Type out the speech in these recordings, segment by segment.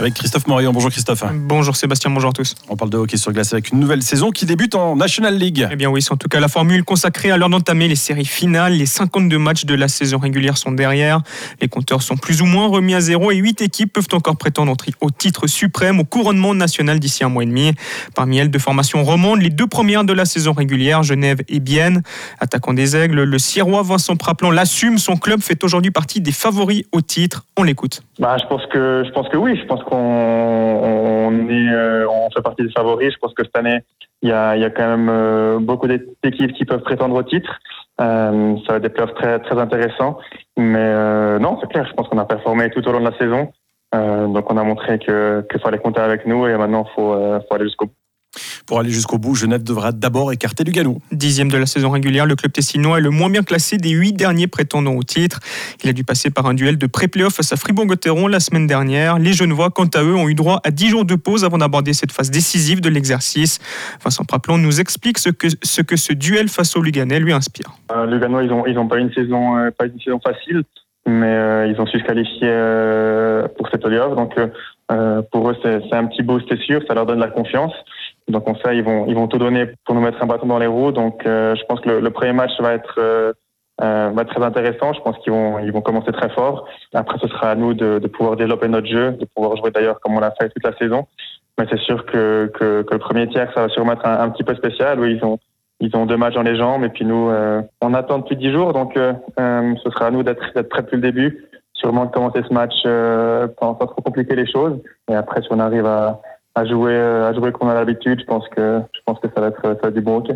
Avec Christophe Morillon. Bonjour Christophe. Bonjour Sébastien, bonjour à tous. On parle de hockey sur glace avec une nouvelle saison qui débute en National League. Eh bien oui, c'est en tout cas la formule consacrée à l'heure d'entamer les séries finales. Les 52 matchs de la saison régulière sont derrière. Les compteurs sont plus ou moins remis à zéro et 8 équipes peuvent encore prétendre au titre suprême, au couronnement national d'ici un mois et demi. Parmi elles, deux formations remontent. Les deux premières de la saison régulière, Genève et Bienne. Attaquant des Aigles, le Sirois Vincent Praplan l'assume. Son club fait aujourd'hui partie des favoris au titre. On l'écoute. Bah, je pense que je pense que oui. Je pense qu'on est, euh, on fait partie des favoris. Je pense que cette année, il y a, y a quand même euh, beaucoup d'équipes qui peuvent prétendre au titre. Euh, ça va être des playoffs très, très intéressants. Mais non, c'est clair. Je pense qu'on a performé tout au long de la saison. donc on a montré que qu'il fallait compter avec nous et maintenant il faut, faut aller jusqu'au bout. Pour aller jusqu'au bout, Genève devra d'abord écarter Lugano. Dixième de la saison régulière, le club tessinois est le moins bien classé des huit derniers prétendants au titre. Il a dû passer par un duel de pré-playoff face à Fribourg-Gotteron la semaine dernière. Les Genevois, quant à eux, ont eu droit à dix jours de pause avant d'aborder cette phase décisive de l'exercice. Vincent Praplon nous explique ce que ce, que ce duel face au Luganais lui inspire. Euh, Lugano, ils n'ont ils ont pas, une saison, euh, pas une saison facile, mais euh, ils ont su se qualifier euh, pour cette playoff. Donc pour eux, c'est un petit boost, c'est sûr, ça leur donne la confiance. Donc on sait ils vont ils vont tout donner pour nous mettre un bâton dans les roues. Donc euh, je pense que le, premier match va être euh, euh, va être très intéressant. Je pense qu'ils vont ils vont commencer très fort. Après ce sera à nous de, pouvoir développer notre jeu, de pouvoir jouer d'ailleurs comme on l'a fait toute la saison. Mais c'est sûr que, que, le premier tiers ça va sûrement être un, petit peu spécial. Oui ils ont ils ont deux matchs dans les jambes et puis nous on attend depuis dix jours donc ce sera à nous d'être prêts depuis le début. Sûrement de commencer ce match sans trop compliquer les choses. Et après si on arrive à à jouer, euh, à jouer comme on a l'habitude. Je pense que, je pense que ça va être, ça va être du bon hockey.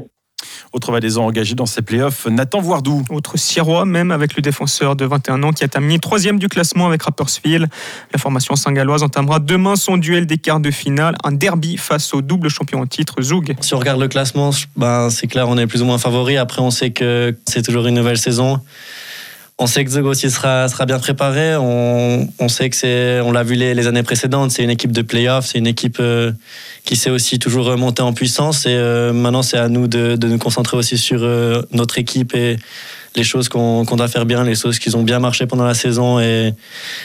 Autre valaisan engagé dans ces playoffs, Nathan Voardou. Autre Sirois, même avec le défenseur de 21 ans qui a terminé troisième du classement avec Rapperswil. La formation saint-galloise entamera demain son duel des quarts de finale, un derby face au double champion en titre Zoug. Si on regarde le classement, ben, c'est clair, on est plus ou moins favori. Après, on sait que c'est toujours une nouvelle saison. On sait que Zog aussi sera, sera bien préparé. On, on sait que c'est, on l'a vu les, les, années précédentes, c'est une équipe de playoff, c'est une équipe euh, qui sait aussi toujours remonter en puissance. Et euh, maintenant, c'est à nous de, de, nous concentrer aussi sur euh, notre équipe et les choses qu'on, qu'on doit faire bien, les choses qui ont bien marché pendant la saison. Et,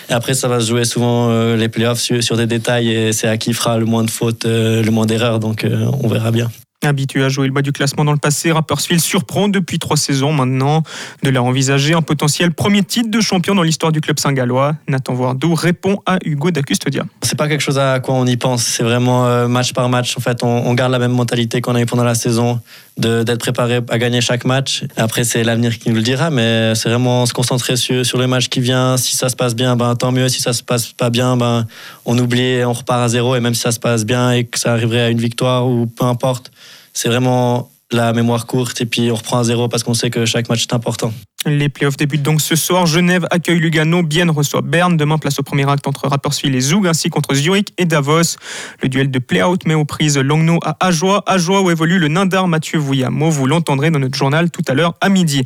et après, ça va se jouer souvent les playoffs sur, sur, des détails et c'est à qui fera le moins de fautes, le moins d'erreurs. Donc, on verra bien. Habitué à jouer le bas du classement dans le passé, Rapperswil surprend depuis trois saisons maintenant de leur envisager un potentiel premier titre de champion dans l'histoire du club saint-gallois. Nathan Voardou répond à Hugo Dacustodia. C'est pas quelque chose à quoi on y pense, c'est vraiment euh, match par match. En fait, on, garde la même mentalité qu'on a eu pendant la saison, d'être préparé à gagner chaque match. Après, c'est l'avenir qui nous le dira, mais c'est vraiment se concentrer sur, sur le match qui vient. Si ça se passe bien, ben, tant mieux. Si ça se passe pas bien, ben, on oublie, on repart à zéro. Et même si ça se passe bien et que ça arriverait à une victoire ou peu importe, c'est vraiment la mémoire courte et puis on reprend à zéro parce qu'on sait que chaque match est important. Les playoffs débutent donc ce soir. Genève accueille Lugano, Bienne reçoit Berne. Demain, place au premier acte entre Rapperswil et Zug, ainsi contre Zurich et Davos. Le duel de play-out met aux prises Longno à Ajoie. Ajoie où évolue le Nindar Mathieu Vouillamo. Vous l'entendrez dans notre journal tout à l'heure à midi.